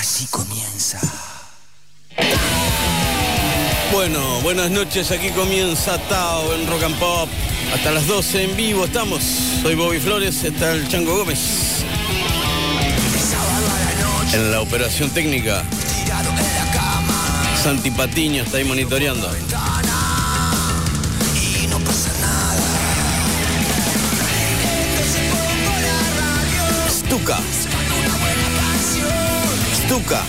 Así comienza. Bueno, buenas noches, aquí comienza Tao en Rock and Pop. Hasta las 12 en vivo estamos. Soy Bobby Flores, está el Chango Gómez. En la operación técnica. Santi Patiño está ahí monitoreando. Stuka. Stuka.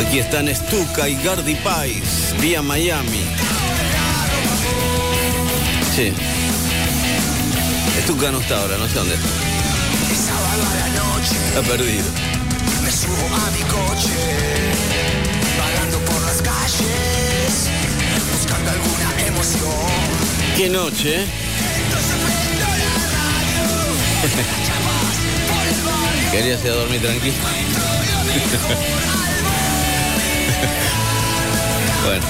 Aquí están Stuka y Gardy Pais, vía Miami. Sí. Stuka no está ahora, no sé dónde está. Está perdido. Me subo a mi coche. Vagando por las calles. Buscando alguna emoción. Qué noche, ¿eh? Querías ir a dormir tranquilo. bueno.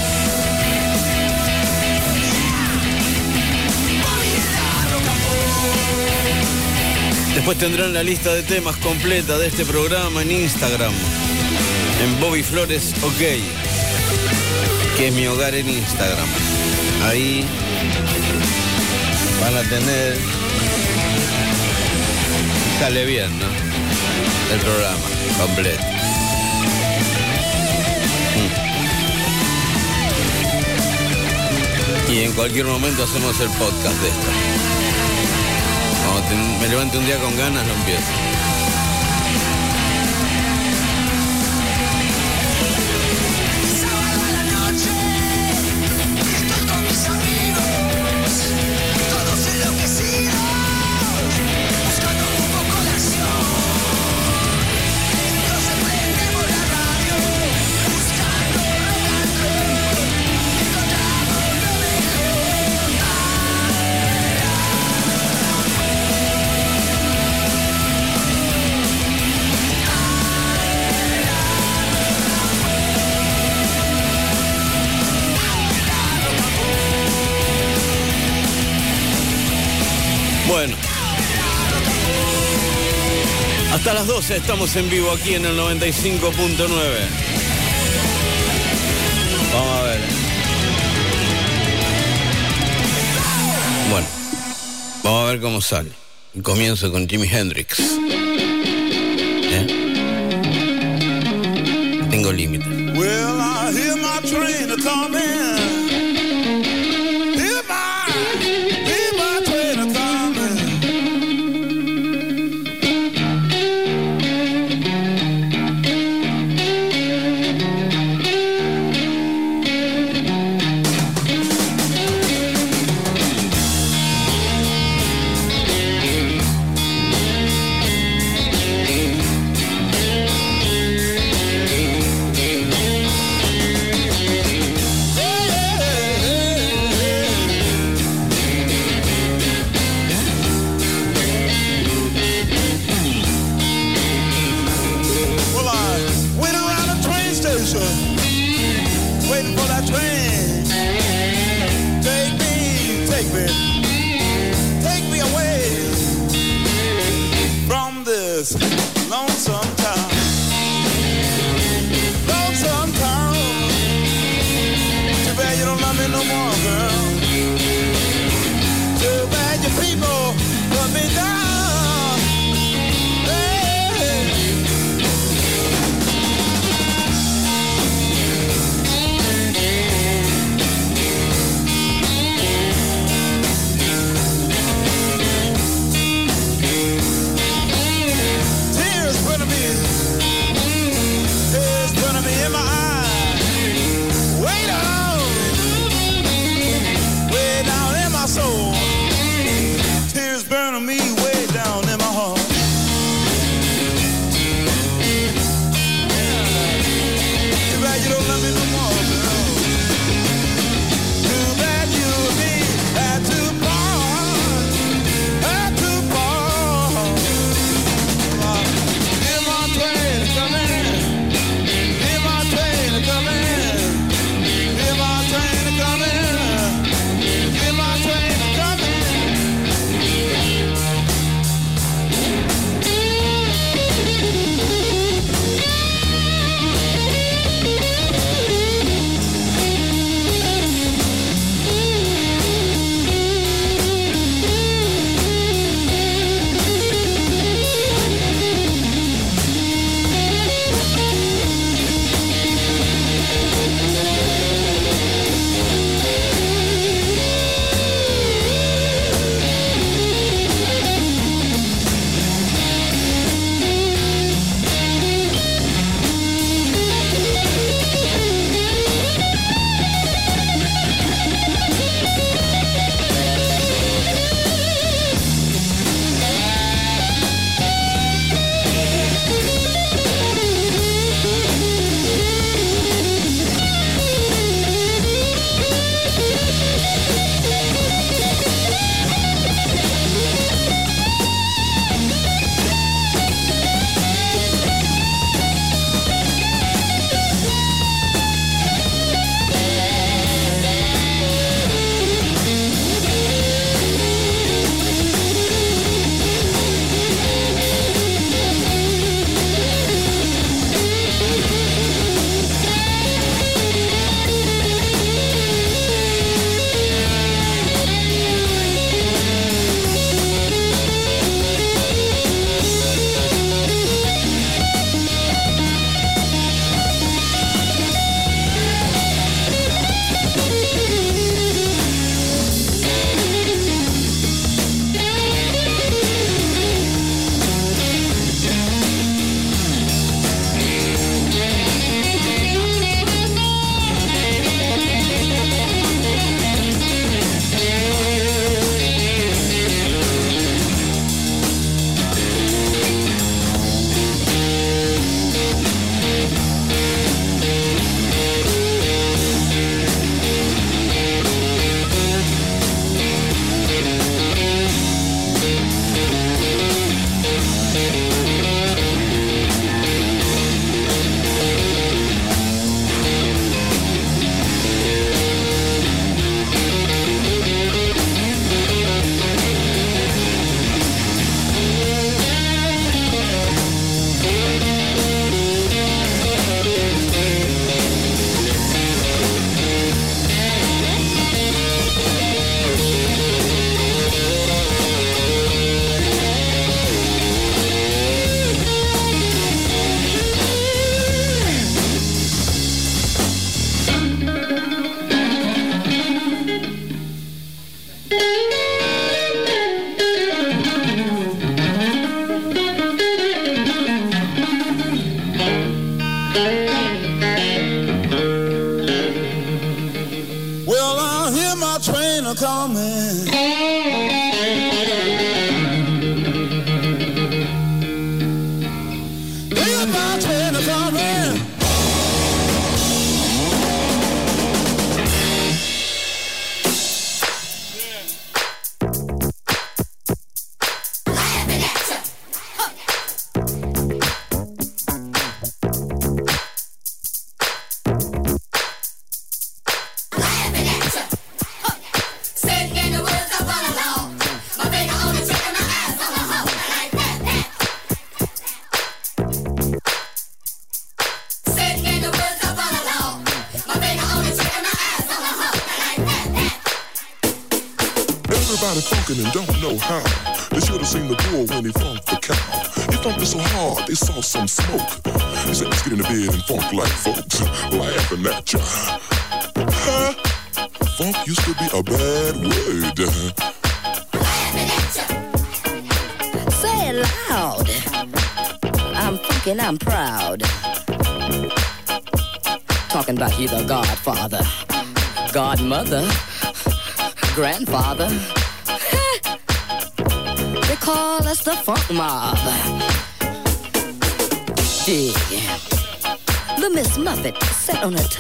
Después tendrán la lista de temas completa de este programa en Instagram. En Bobby Flores OK. Que es mi hogar en Instagram. Ahí van a tener. Sale bien, ¿no? El programa completo. Mm. Y en cualquier momento hacemos el podcast de esto. Cuando me levante un día con ganas, lo empiezo. estamos en vivo aquí en el 95.9. Vamos a ver. Bueno, vamos a ver cómo sale. Comienzo con Jimi Hendrix.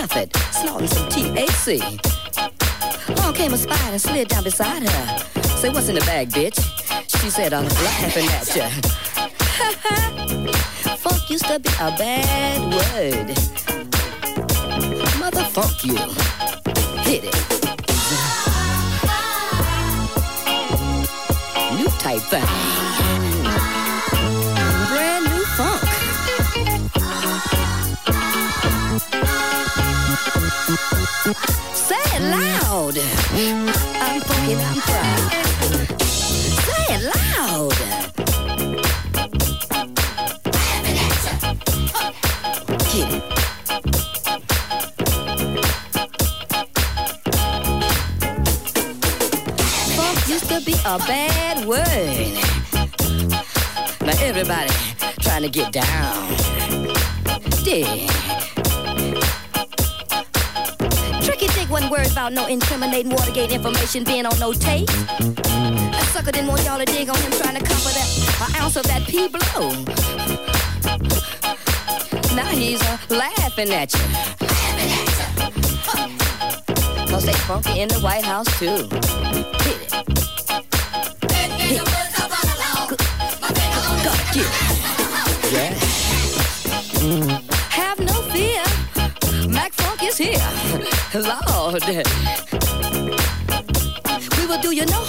method, snorting some THC. Along came a spider and slid down beside her. Say, what's in the bag, bitch? She said, I'm laughing at ya. Funk used to be a bad word. Motherfuck you. Hit it. New type thing. loud. I'm fucking, I'm proud. Say it loud. I have an used to be a bad word. Now everybody trying to get down. no incriminating Watergate information being on no tape. A sucker didn't want y'all to dig on him trying to cover that an ounce of that pea blow. Now he's uh, laughing at you. Cause they funky in the White House too. Yeah. Mm. Have no fear. Mac Funk is here. We will do you know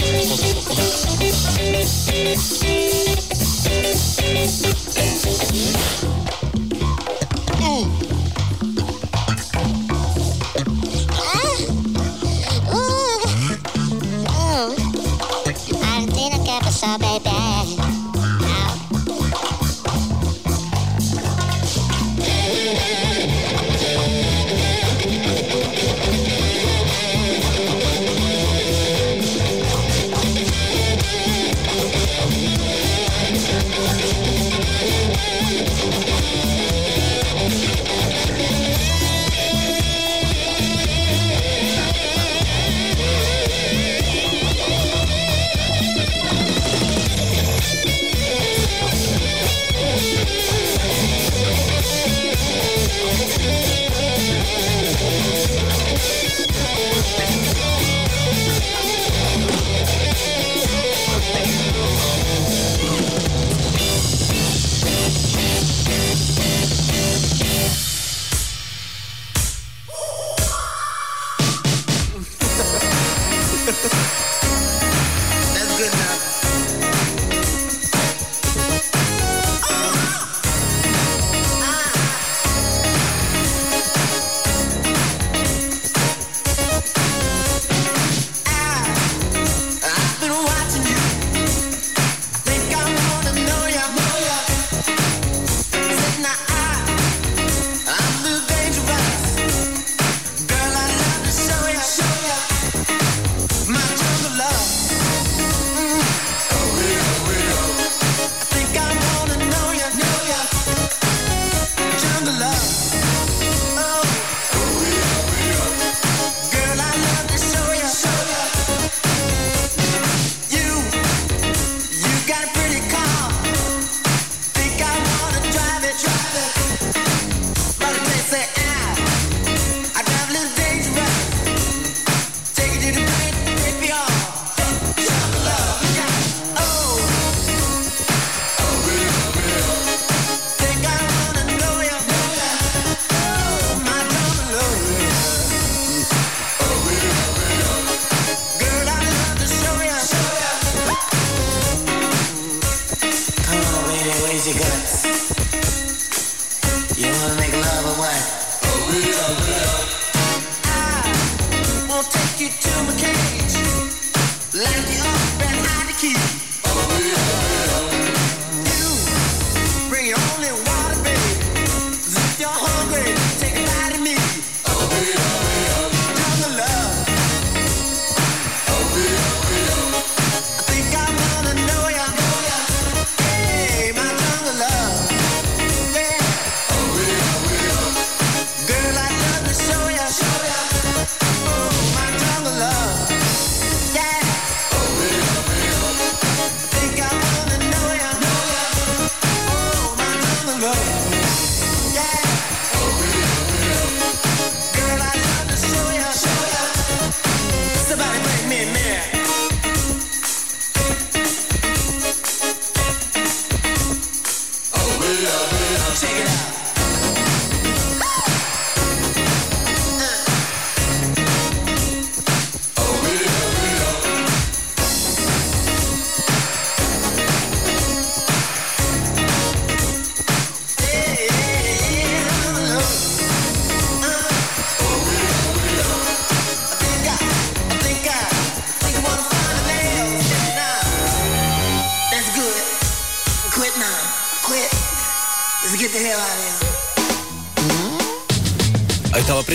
Thank you.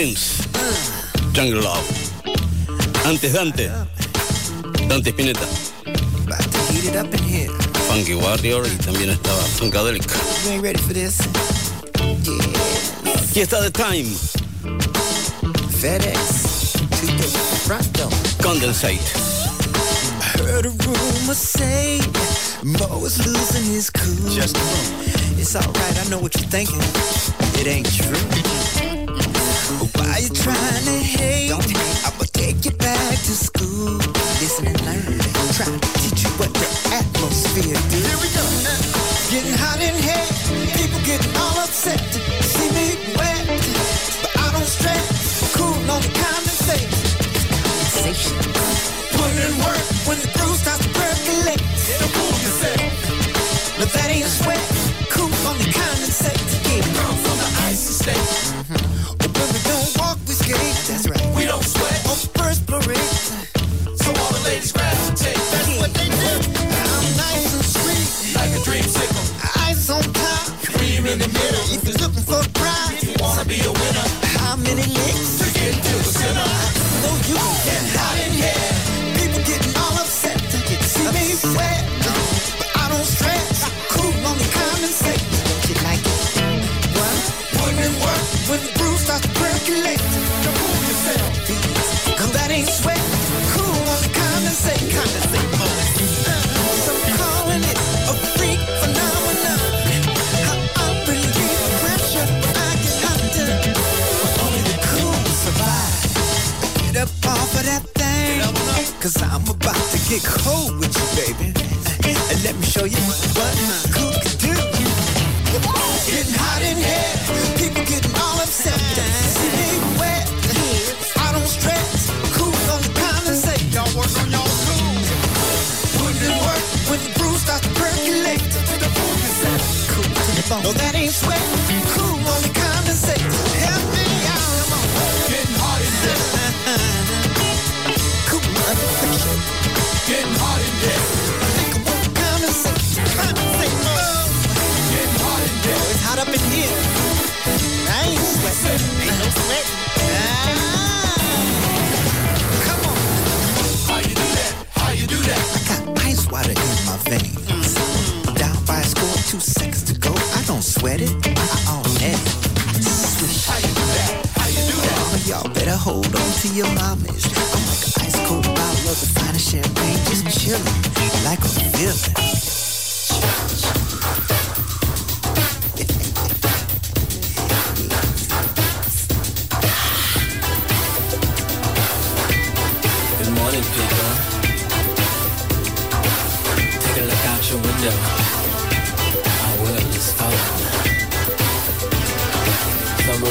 Dreams, Jungle Love. Antes Dante, Dante Spinetta. Funky Warrior y también estaba Funkadelic. Y está The Time. FedEx Condensate. heard a rumor say losing his cool. Just It's alright, I know what you're thinking. It ain't true. Why you trying to hate? I'm gonna take you back to school. Listen and learn. Try to teach you what the atmosphere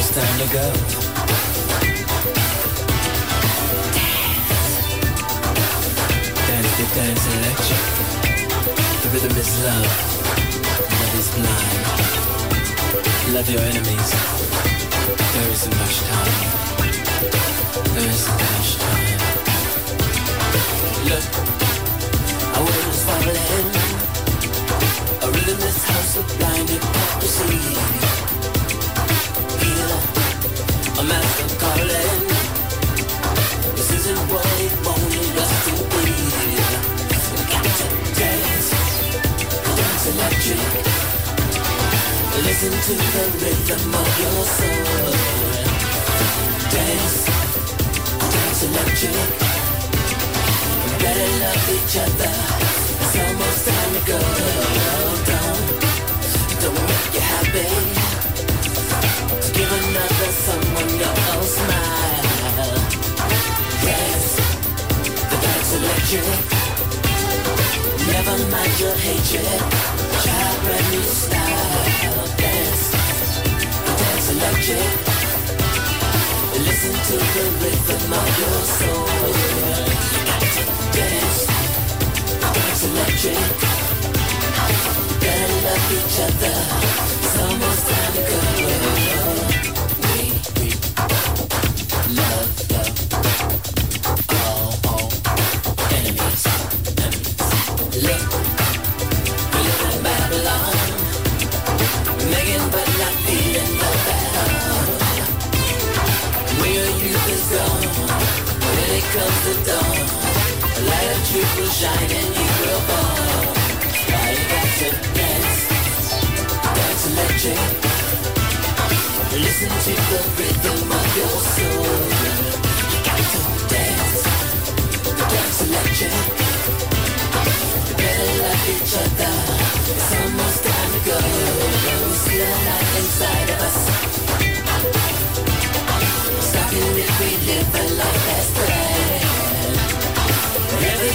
It's time to go. Dance, the dance electric. The rhythm is love. Love is blind. Love your enemies. There isn't much time. There isn't much time. Look, our world is falling. A rhythmless house of blind hypocrisy. Hear master calling. This isn't what it wanted us to be. We got to dance, dance electric. Listen to the rhythm of your soul. Dance, dance electric. Better love each other. It's almost time to go. Don't, don't make you happy. Give another someone dance electric. Never mind your hatred. Try new style. Dance, dance electric. Listen to the rhythm of your soul. Dance, dance electric. Gotta love each other. It's time to go. Comes to dawn, the light of truth will shine and you will fall. You got to dance, dance electric. Listen to the rhythm of your soul. You got to dance, dance electric. You better love each other. It's almost time to go. See the light inside of us. Stopping if we live a life that's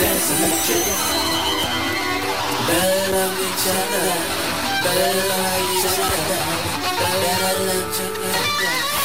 dancing the truth. Better love each other. Better love each other. Better love each other.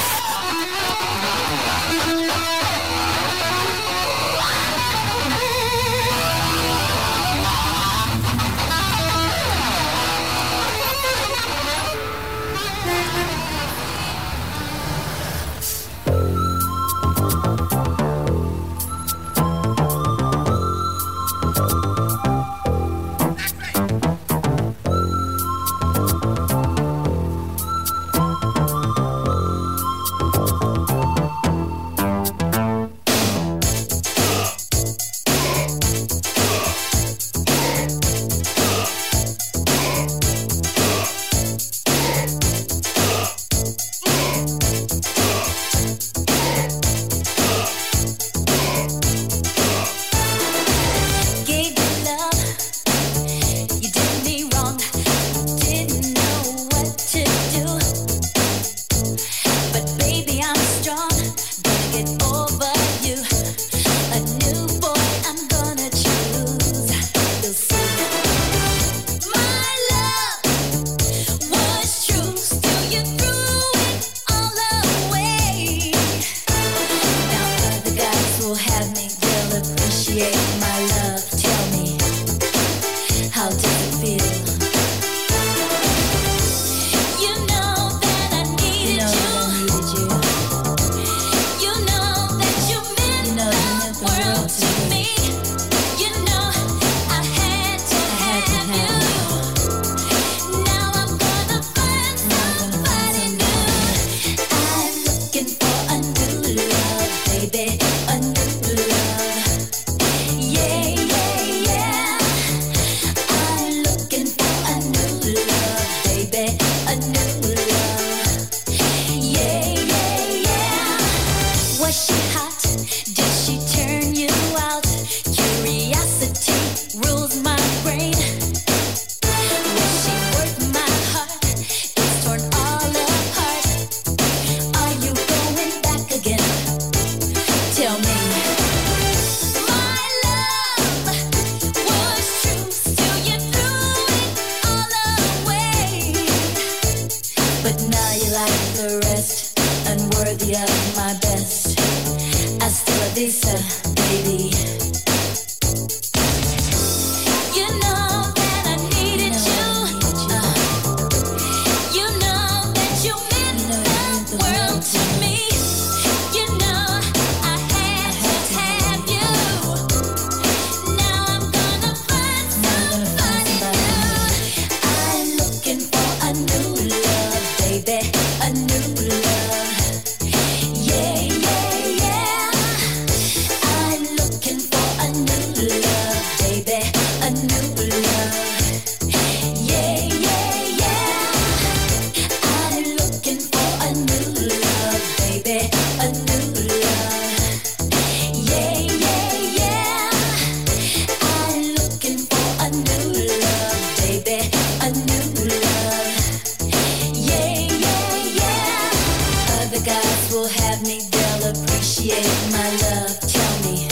have me, girl, appreciate my love. Tell me,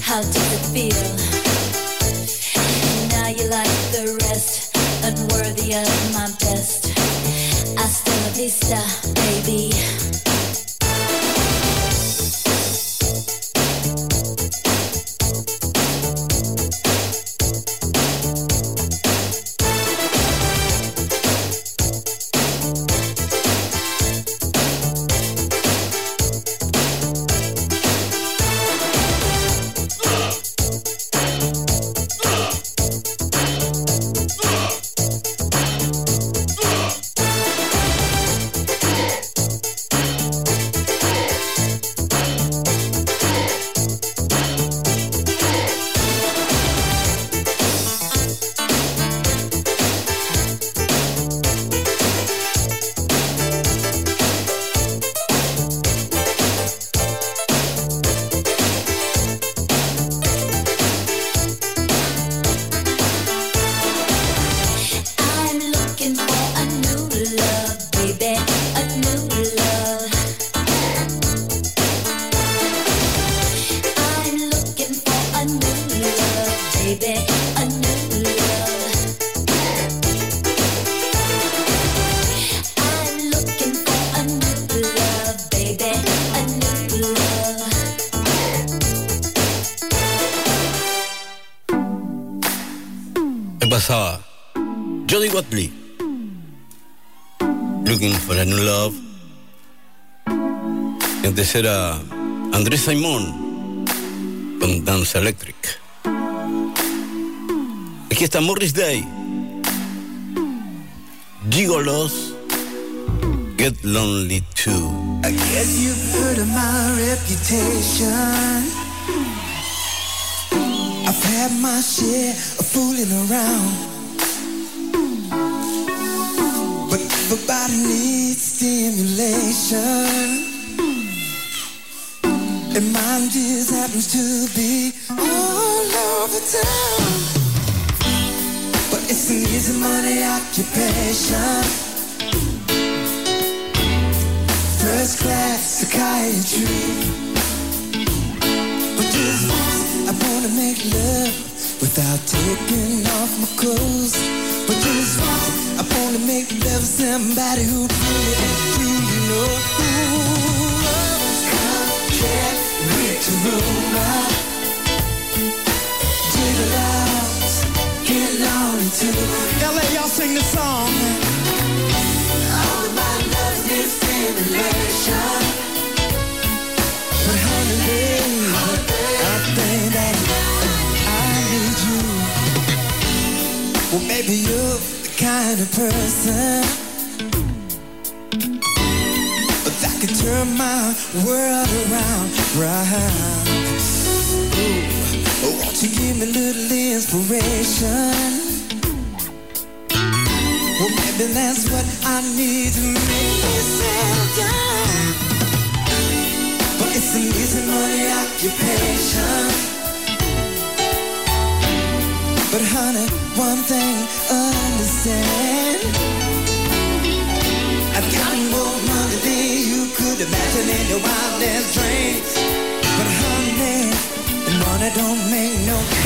how does it feel? And now you like the rest, unworthy of my best. I still la vista, baby. Morris Day. Gigolos Get Lonely Too. I guess you've heard of my reputation. I've had my share of fooling around. But everybody needs stimulation. And mine just happens to be all over town. An easy money occupation. First class psychiatry. But just once I wanna make love without taking off my clothes. But just once I wanna make love somebody who really do you know. Ooh, uh, come get rich to rumor. Jiggle out, get lonely too. LA, y'all sing the song. All of my love needs stimulation. But honey, I think that I need you. Well, maybe you're the kind of person that can turn my world around, round. Ooh, won't you give me a little inspiration? Maybe that's what I need to make me settle down. But it's an easy money occupation. But honey, one thing understand. I've got more money than you could imagine in your wildest dreams. But honey, money don't make no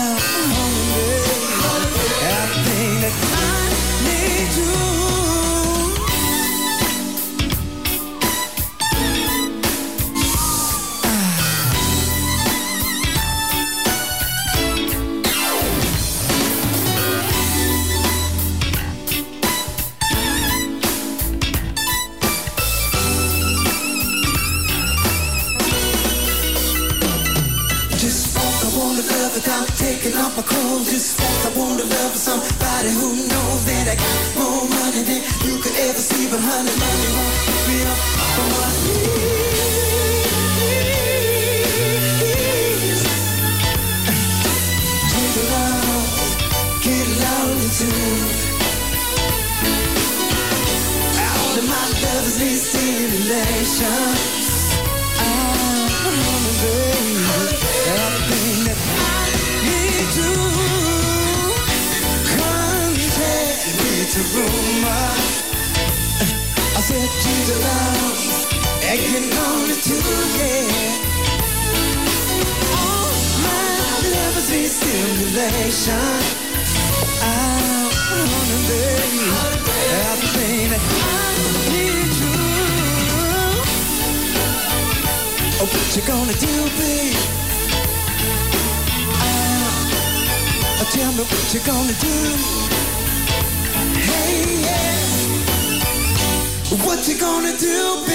gonna do,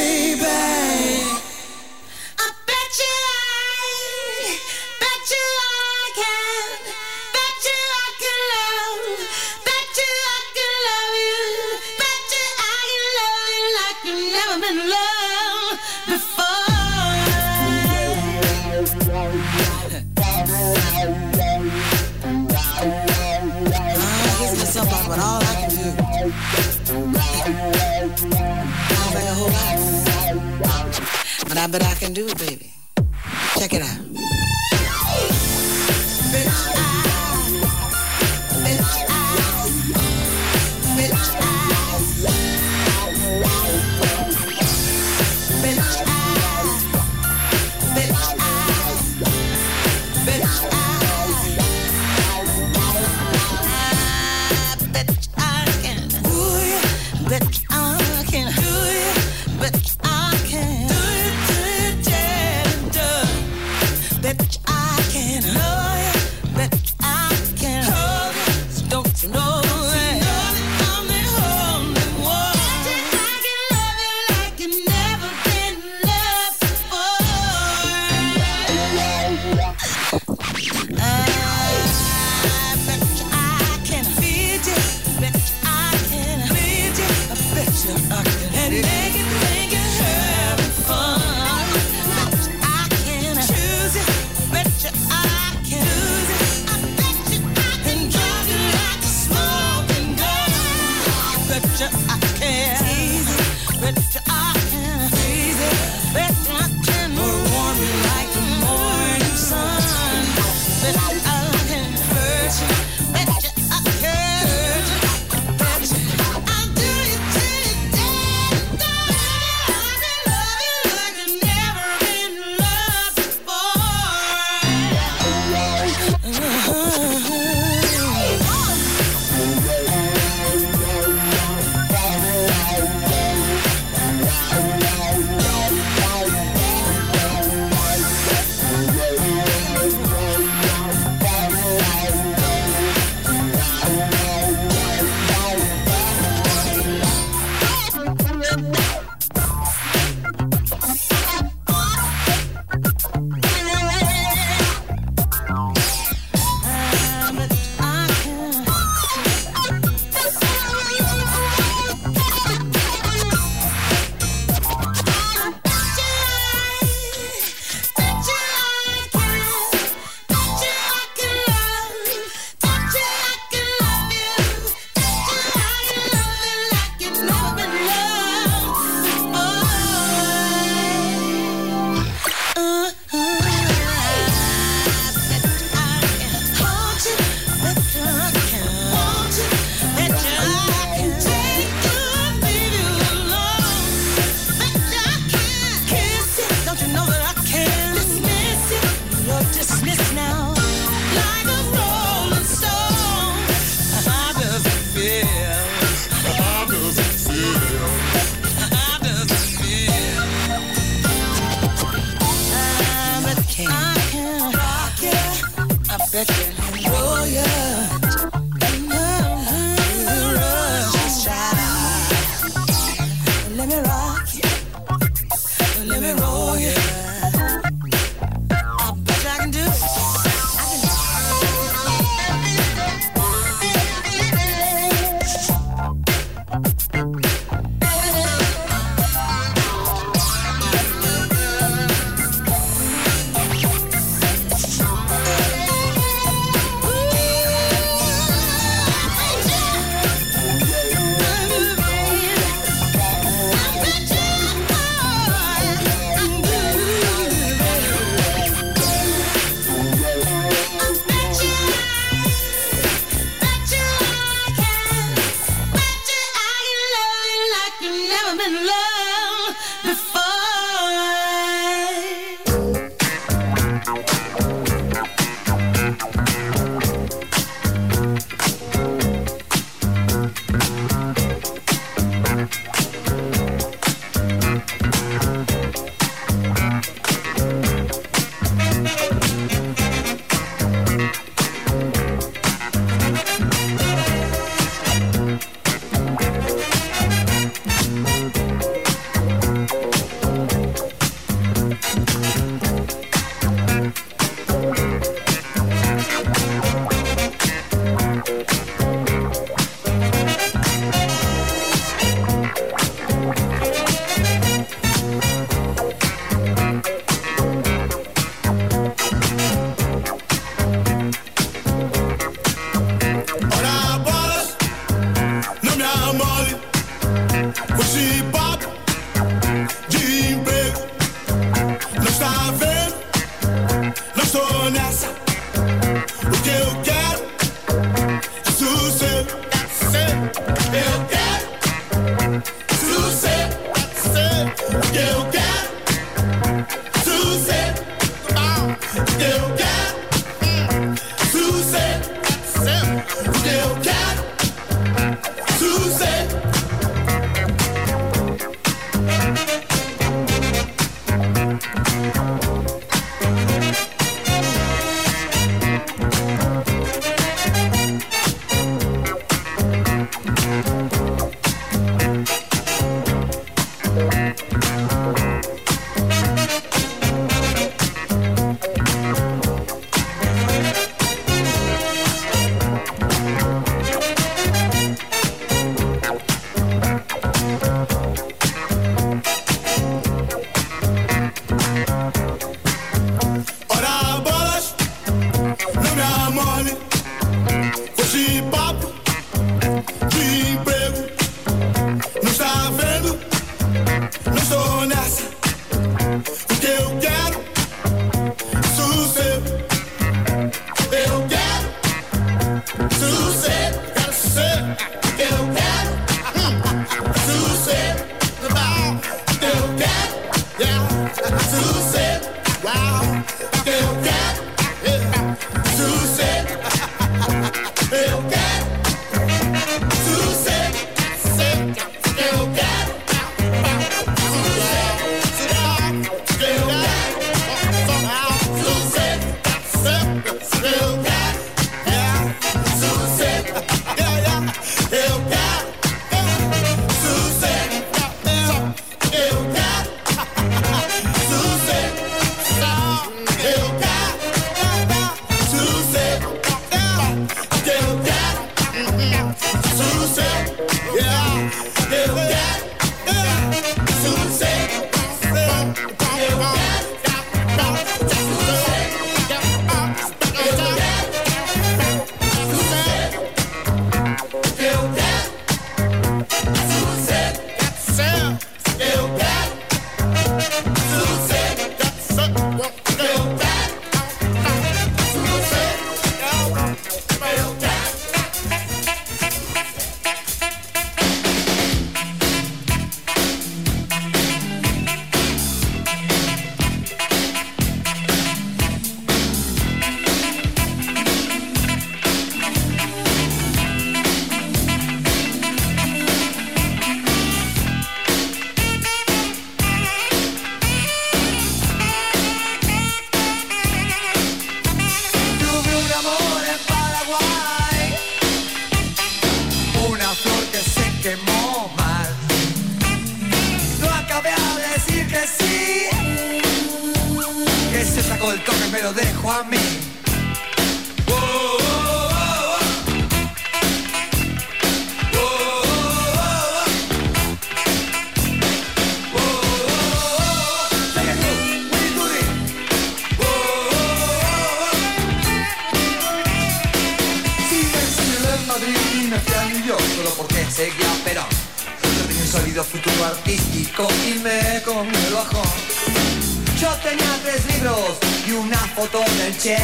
foto del Che.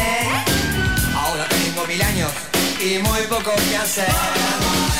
Ahora tengo mil años y muy poco que hacer.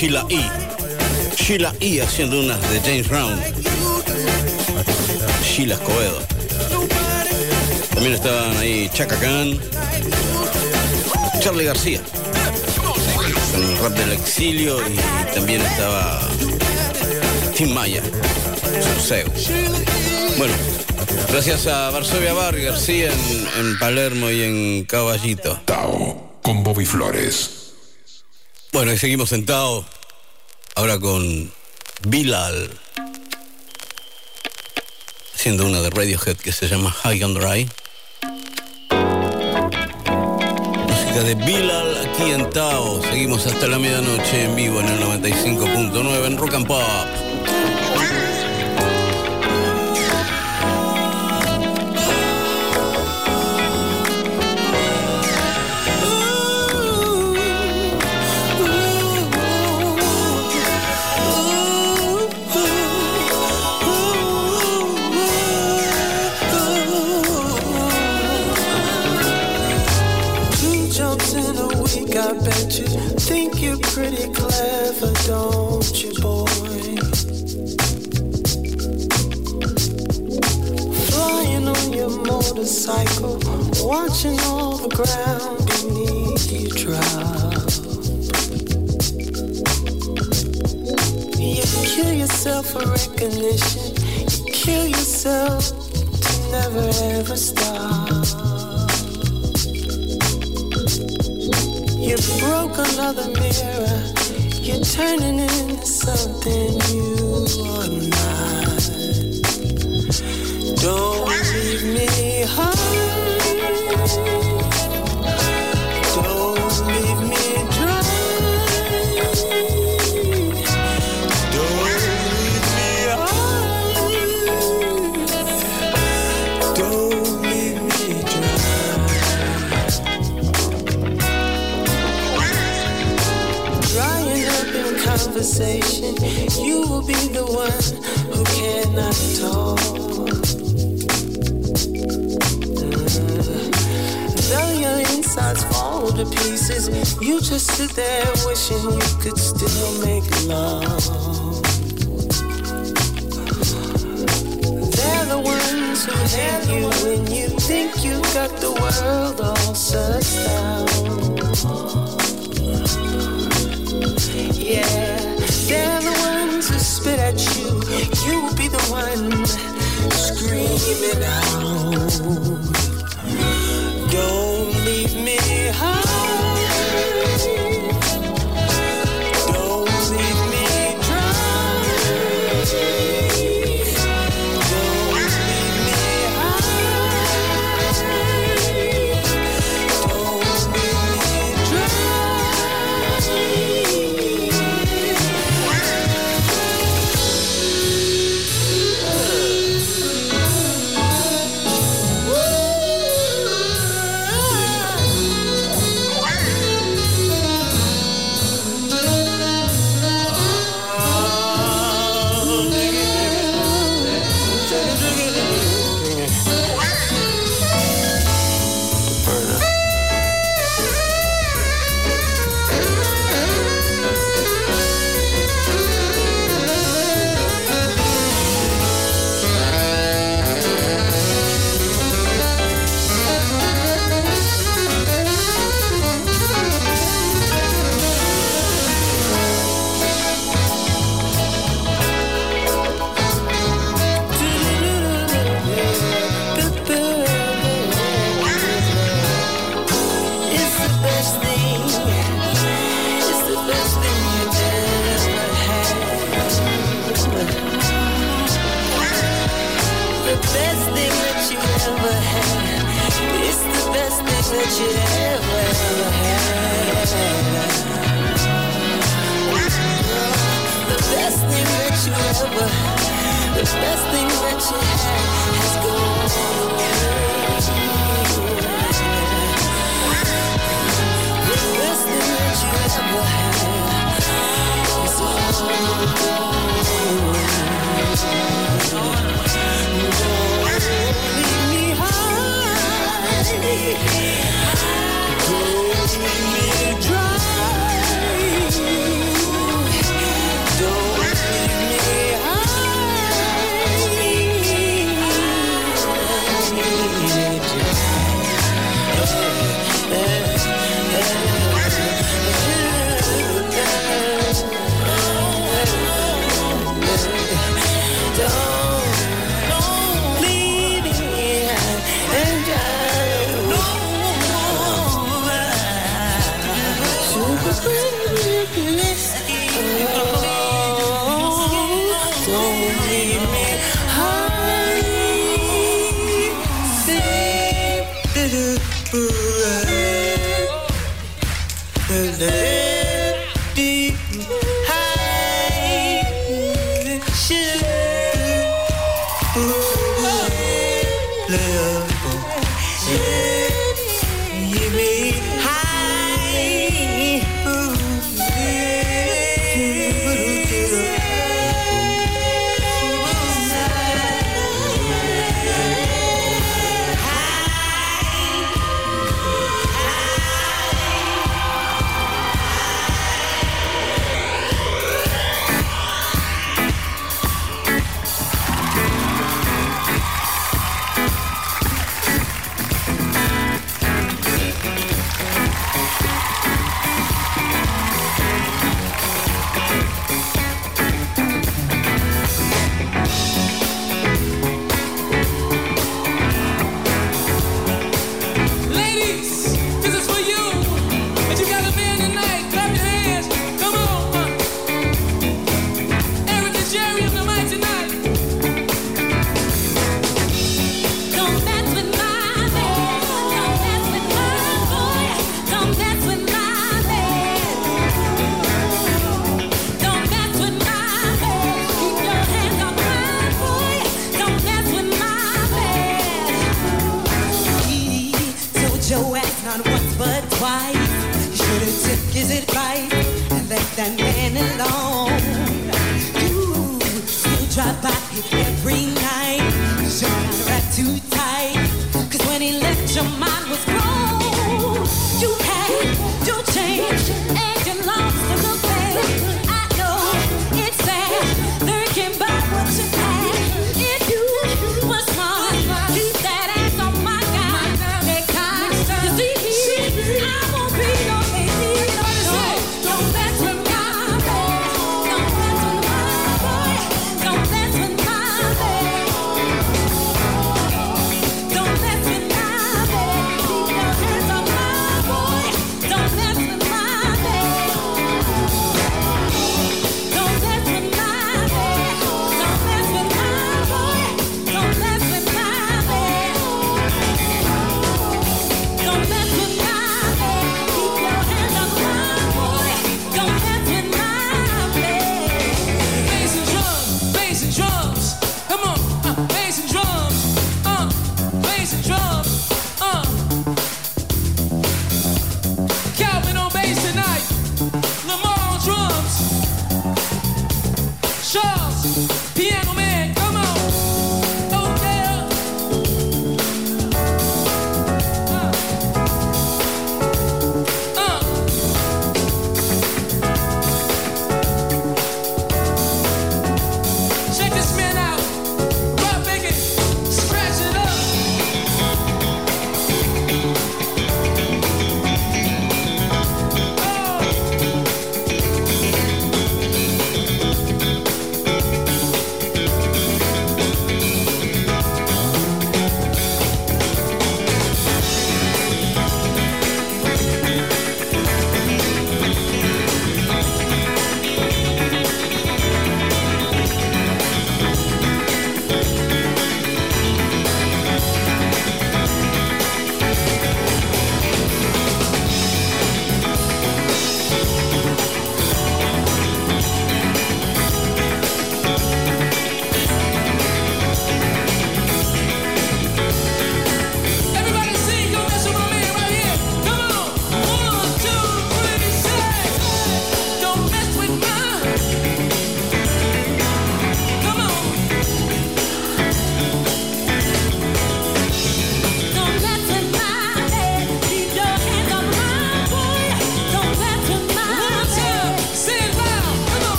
Sheila E. Sheila E haciendo unas de James Brown. Sheila Escobedo. También estaban ahí Chaka Khan. Charlie García. Con el rap del exilio y también estaba Tim Maya. Subseo. Bueno, gracias a Varsovia Bar y García en, en Palermo y en Caballito. Tao con Bobby Flores. Bueno, y seguimos sentados ahora con Bilal. Haciendo una de Radiohead que se llama High and Dry. Música de Bilal aquí en Tao. Seguimos hasta la medianoche en vivo en el 95.9 en Rock and Pop. Don't you, boy? Flying on your motorcycle, watching all the ground beneath you drop. You kill yourself for recognition, you kill yourself to never ever stop. You broke another mirror. You're turning into something you are not. Don't leave me high. Don't leave conversation. You will be the one who cannot talk. Mm. Though your insides fall to pieces, you just sit there wishing you could still make love. They're the ones who hate you when you think you've got the world all sussed out. Yeah, they're the ones who spit at you. You will be the one screaming out. Don't leave me high.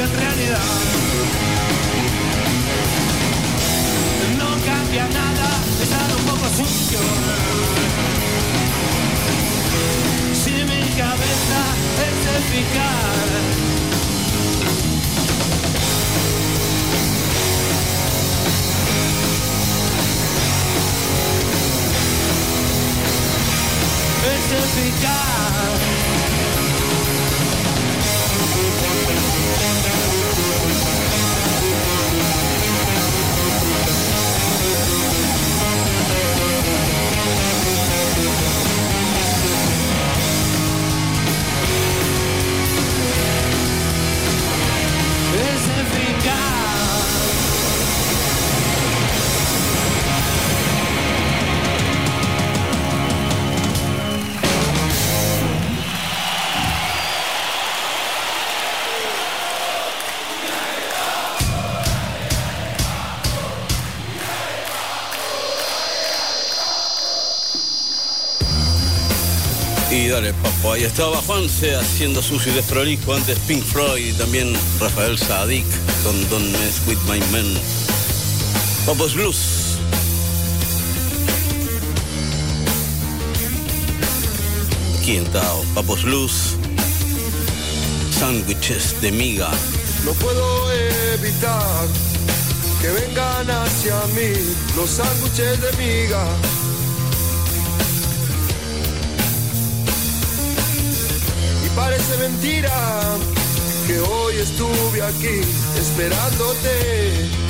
En realidad. No cambia nada, estar un poco sucio. Si mi cabeza es eficaz. Es eficaz. Ahí estaba Juanse haciendo sucio y desprolijo, antes Pink Floyd y también Rafael Sadik con Don't Mess With My Men. Papos Blues. Aquí en Tao, Papos Blues. Sándwiches de miga. No puedo evitar que vengan hacia mí los sándwiches de miga. Mentira que hoy estuve aquí esperándote.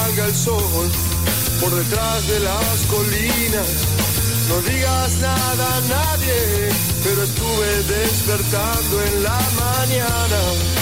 Salga el sol por detrás de las colinas, no digas nada a nadie, pero estuve despertando en la mañana.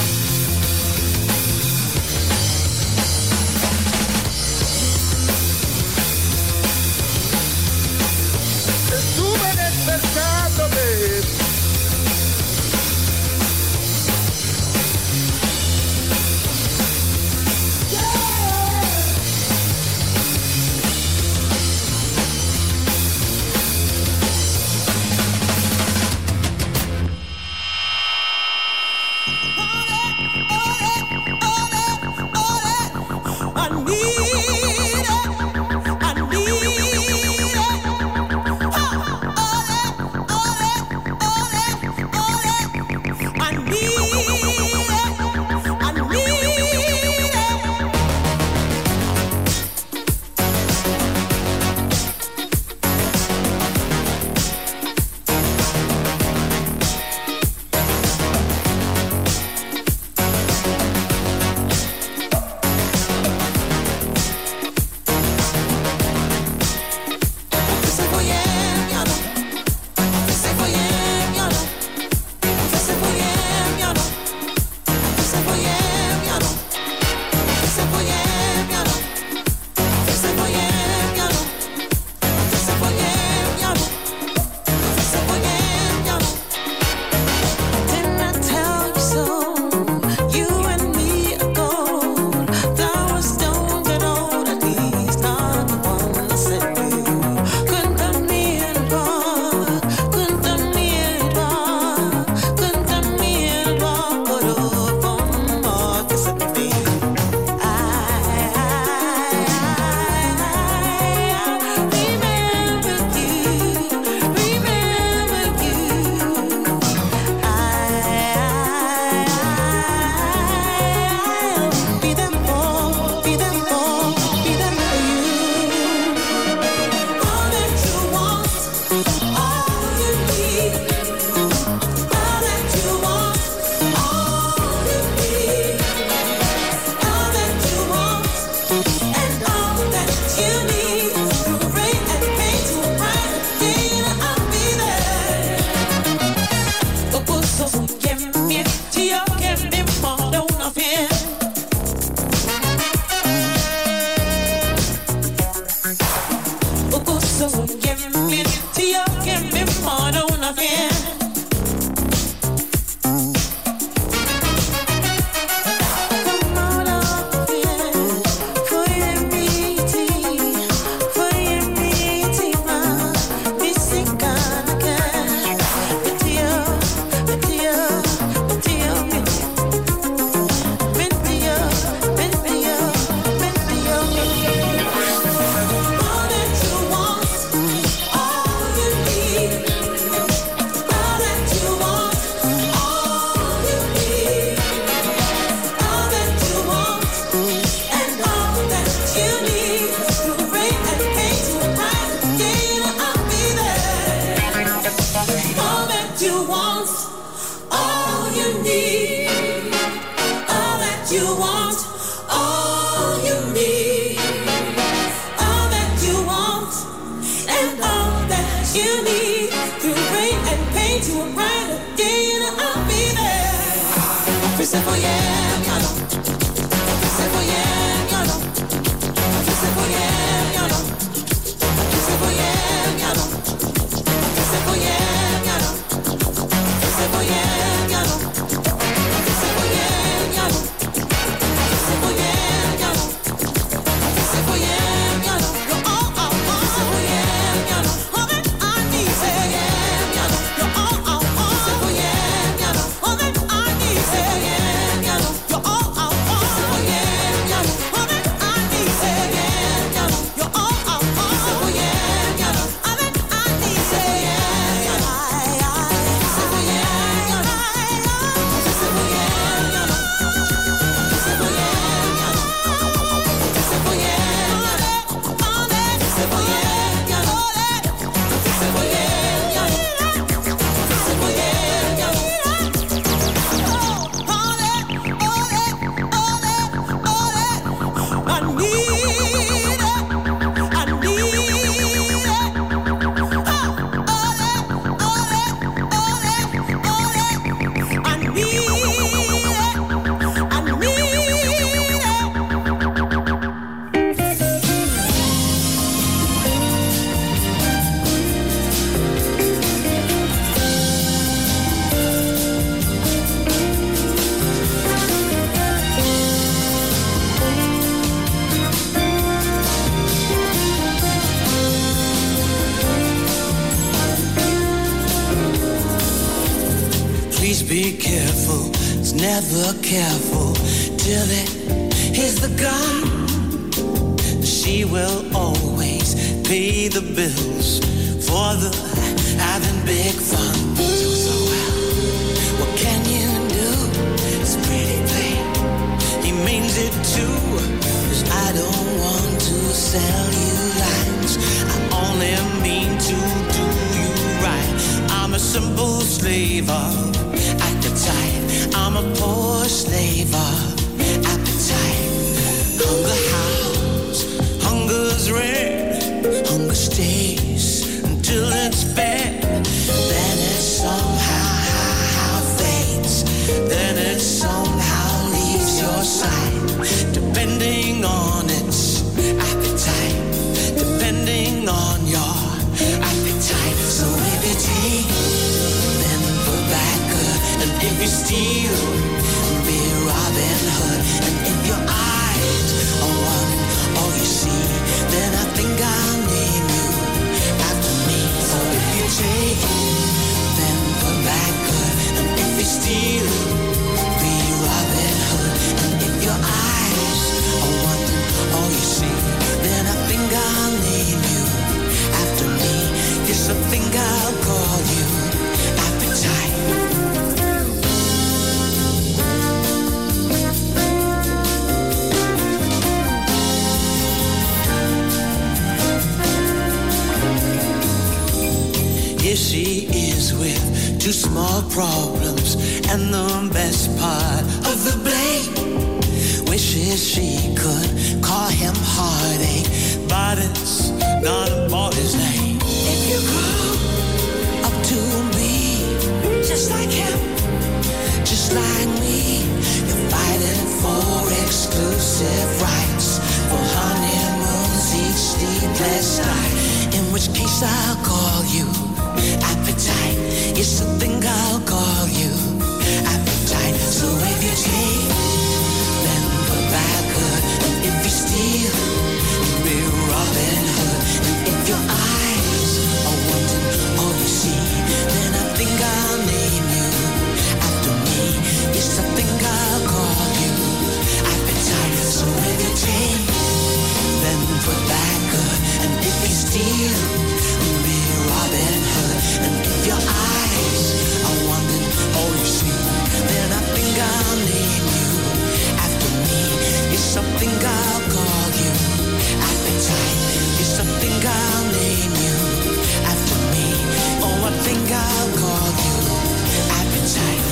Is with two small problems and the best part of the blame. Wishes she could call him heartache, but it's not a boy's name. If you grow up to be just like him, just like me, you're fighting for exclusive rights, for honeymoons each sleepless night. In which case I'll call you appetite. I'll call you appetite. So if you take, then and if you steal, be Robin Hood. And if your eyes are wanting all you see, then I think I'll name you after me. I'll call you appetite. So if you take, then. And if you steal. And your eyes are wanting all you see, then I think I'll name you after me. Yes, I think I'll call you appetite. Think I'll name you after me. Oh, I think I'll call you appetite.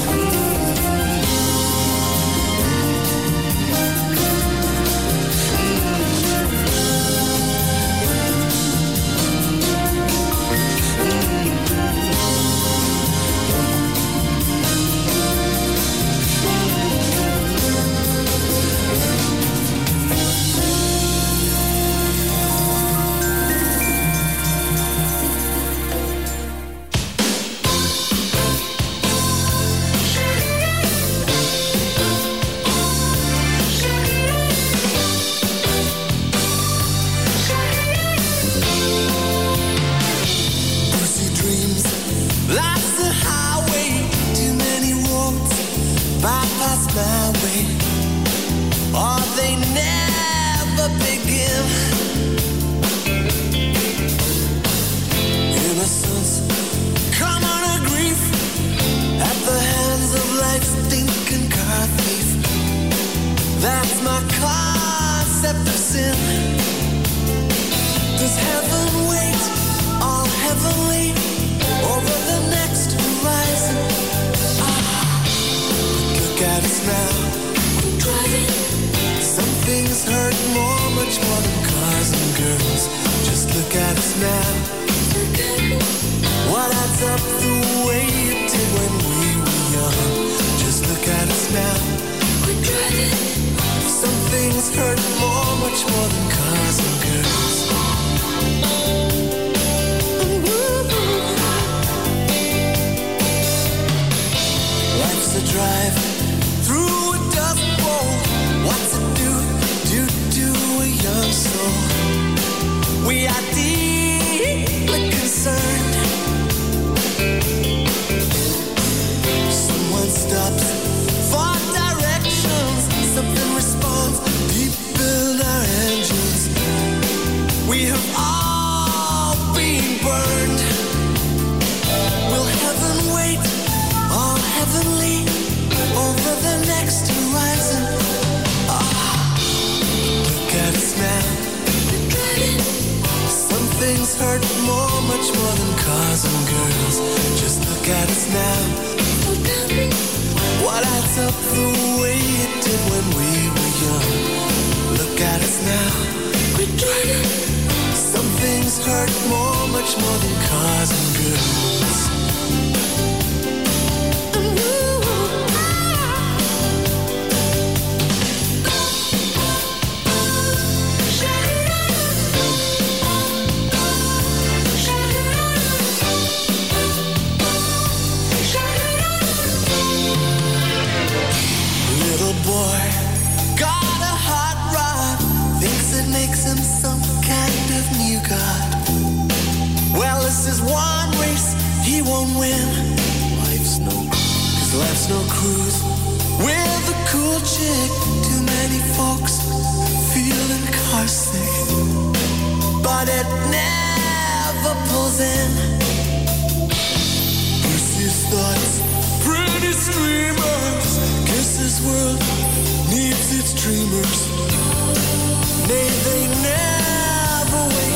Things hurt more, much more than cars and girls. Just look at us now. What adds up the way it did when we were young? Look at us now. Some things hurt more, much more than cars and girls. Cruise. With a cool chick, too many folks feeling car sick. But it never pulls in. Lucy's thoughts, pretty streamers. Guess this world needs its dreamers. May they never wake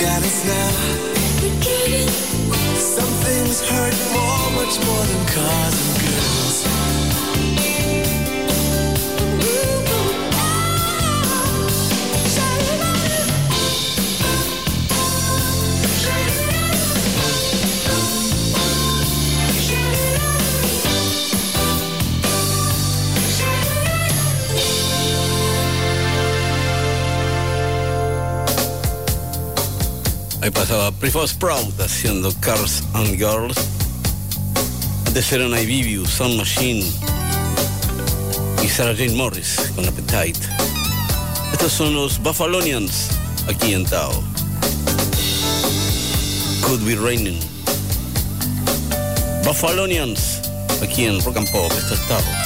got us now. We. Some things hurt more, much more than cars and girls. pasaba Prefos Proud haciendo Cars and Girls. Antes eran Viviu, Sound Machine y Sarah Jane Morris con Appetite. Estos son los Buffalonians aquí en Tao. Could be raining. Buffalonians aquí en Rock and Pop. Esto es Tao.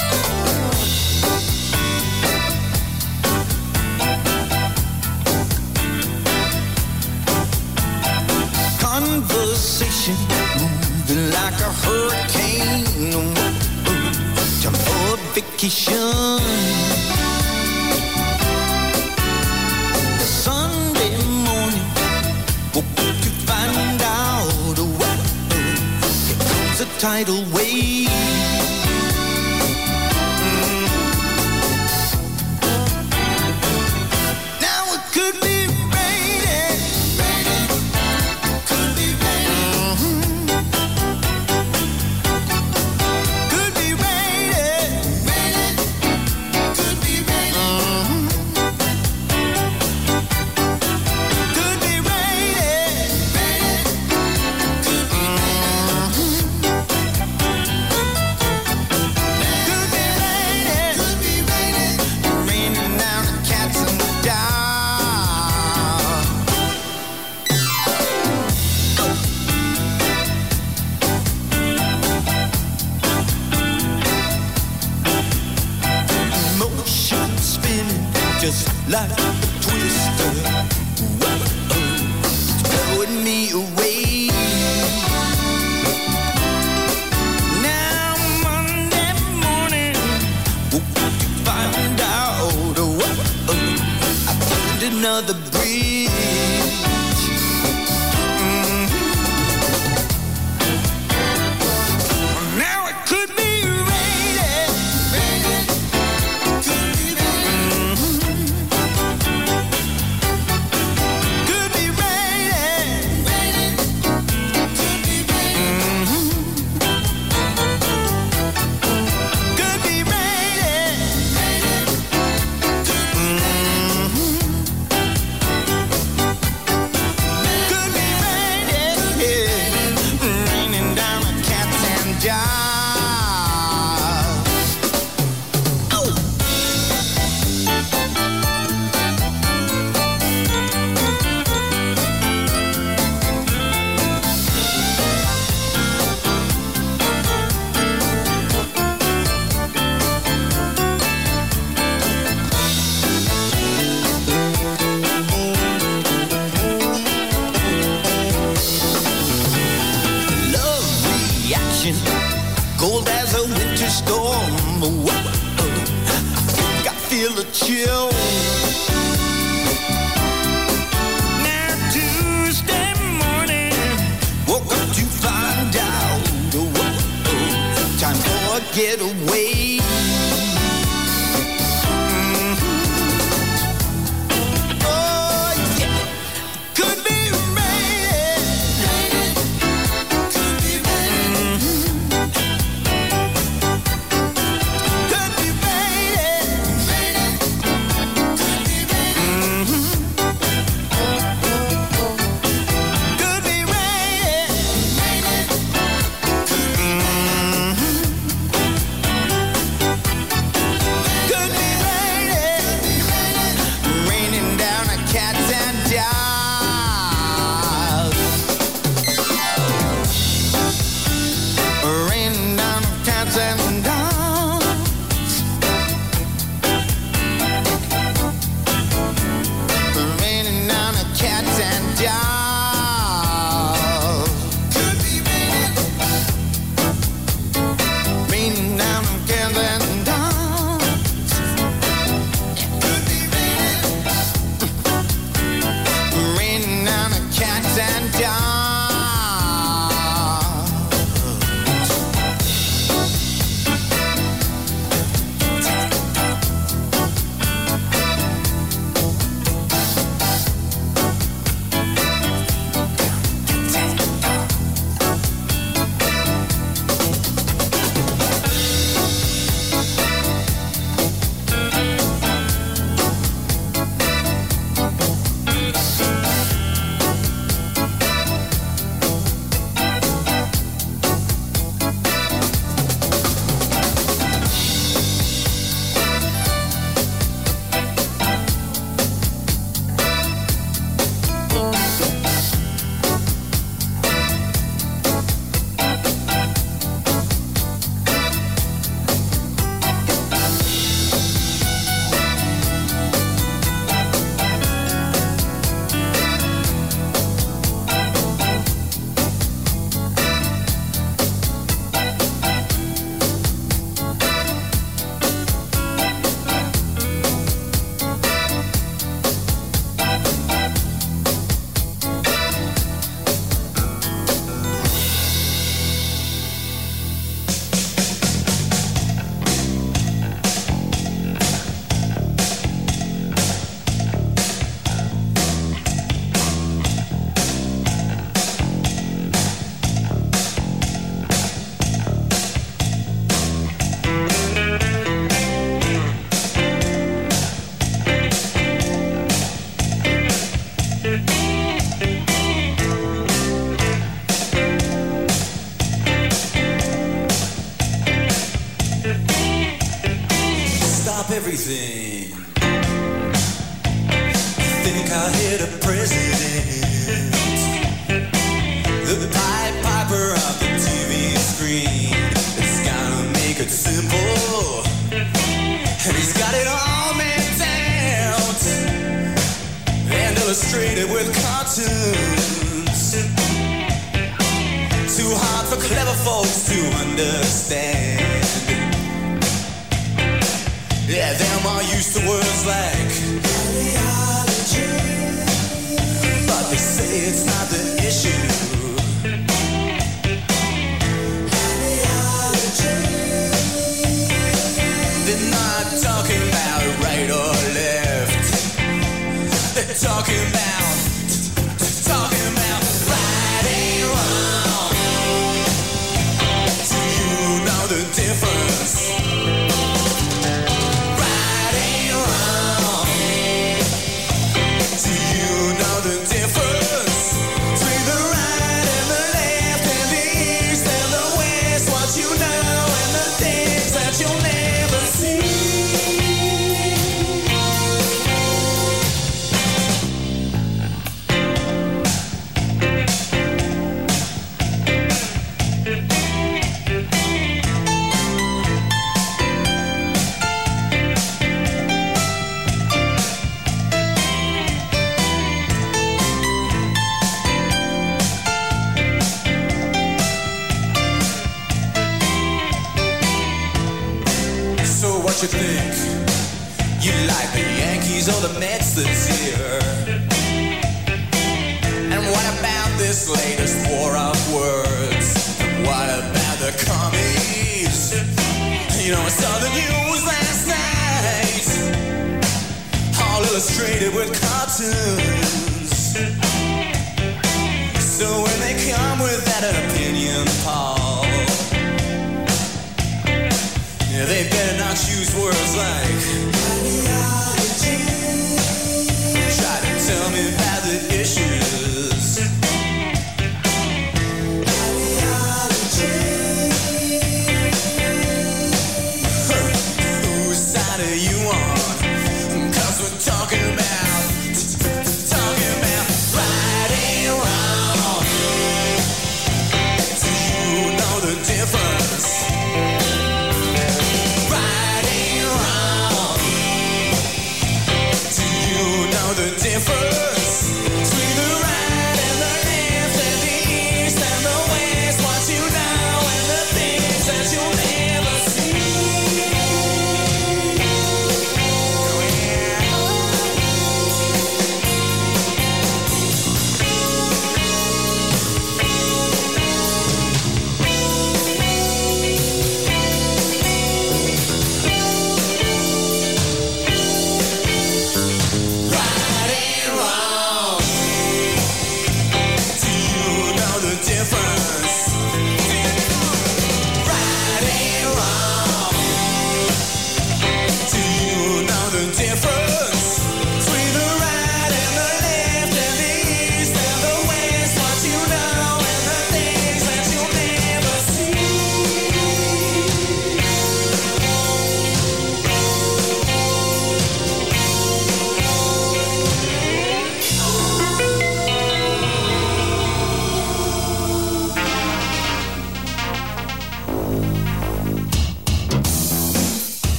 They better not use words like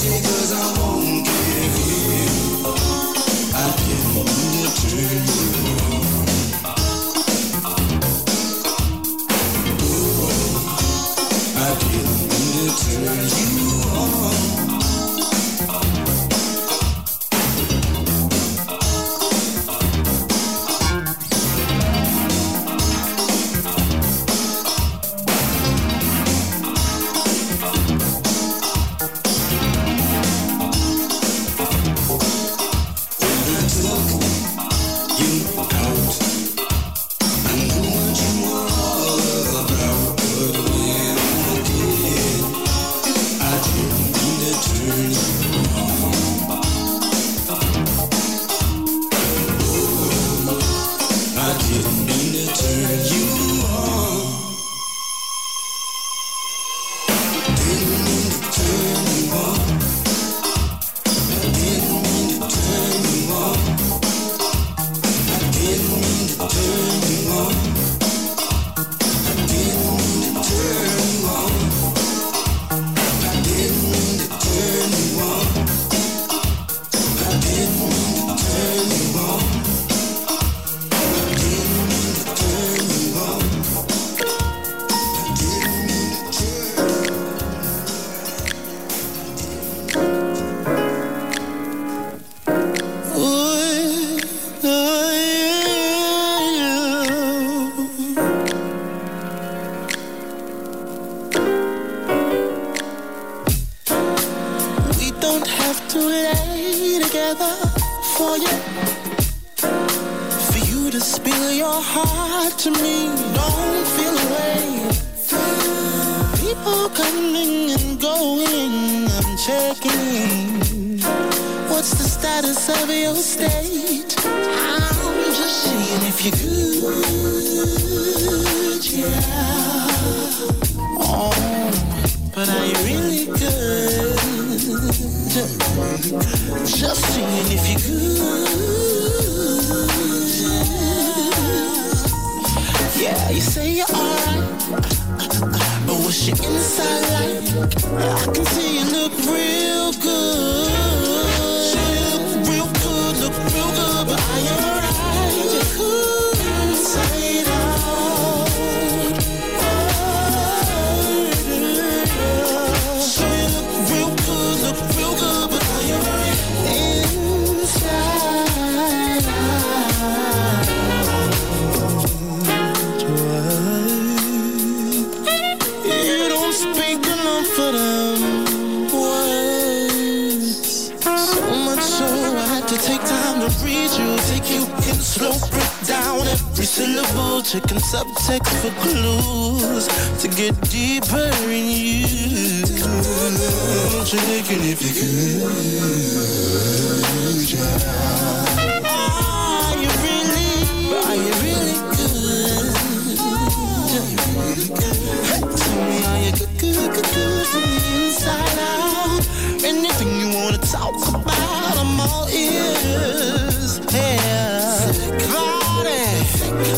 give,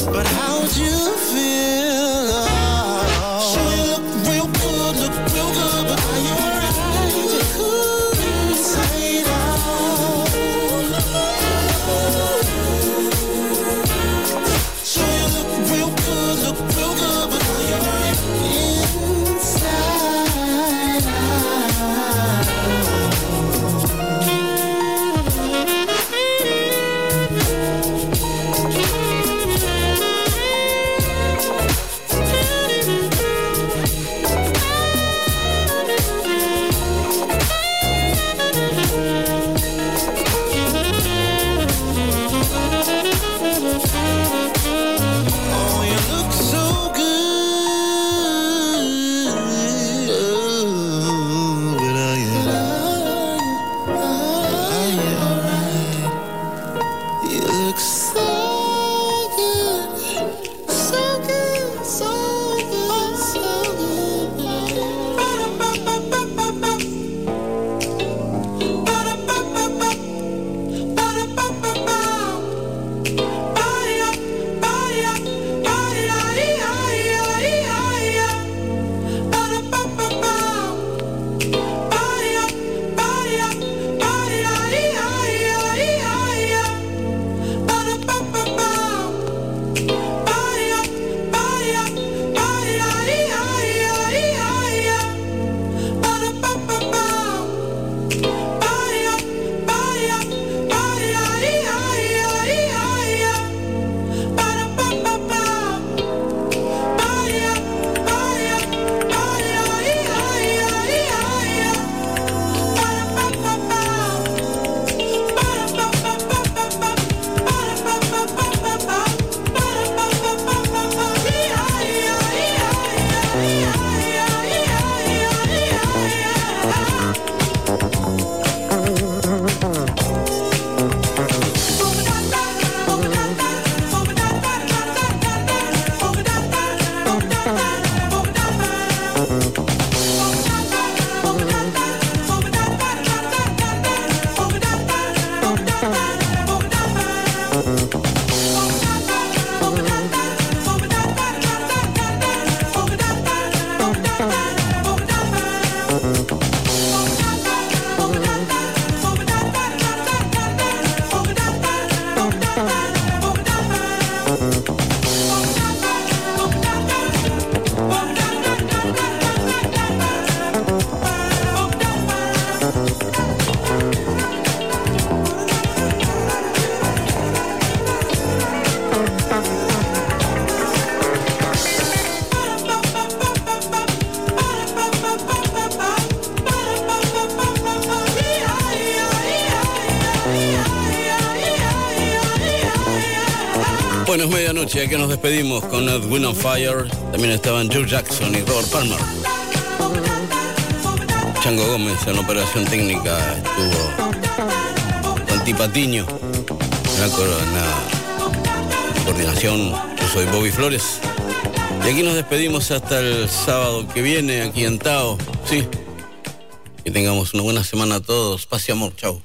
But how'd you Es medianoche, aquí nos despedimos con Edwin on Fire. También estaban Joe Jackson y Robert Palmer. Chango Gómez en operación técnica estuvo con Tipatiño en la coordinación. Yo soy Bobby Flores. Y aquí nos despedimos hasta el sábado que viene, aquí en Tao. Sí. Que tengamos una buena semana a todos. Paz y amor. Chau.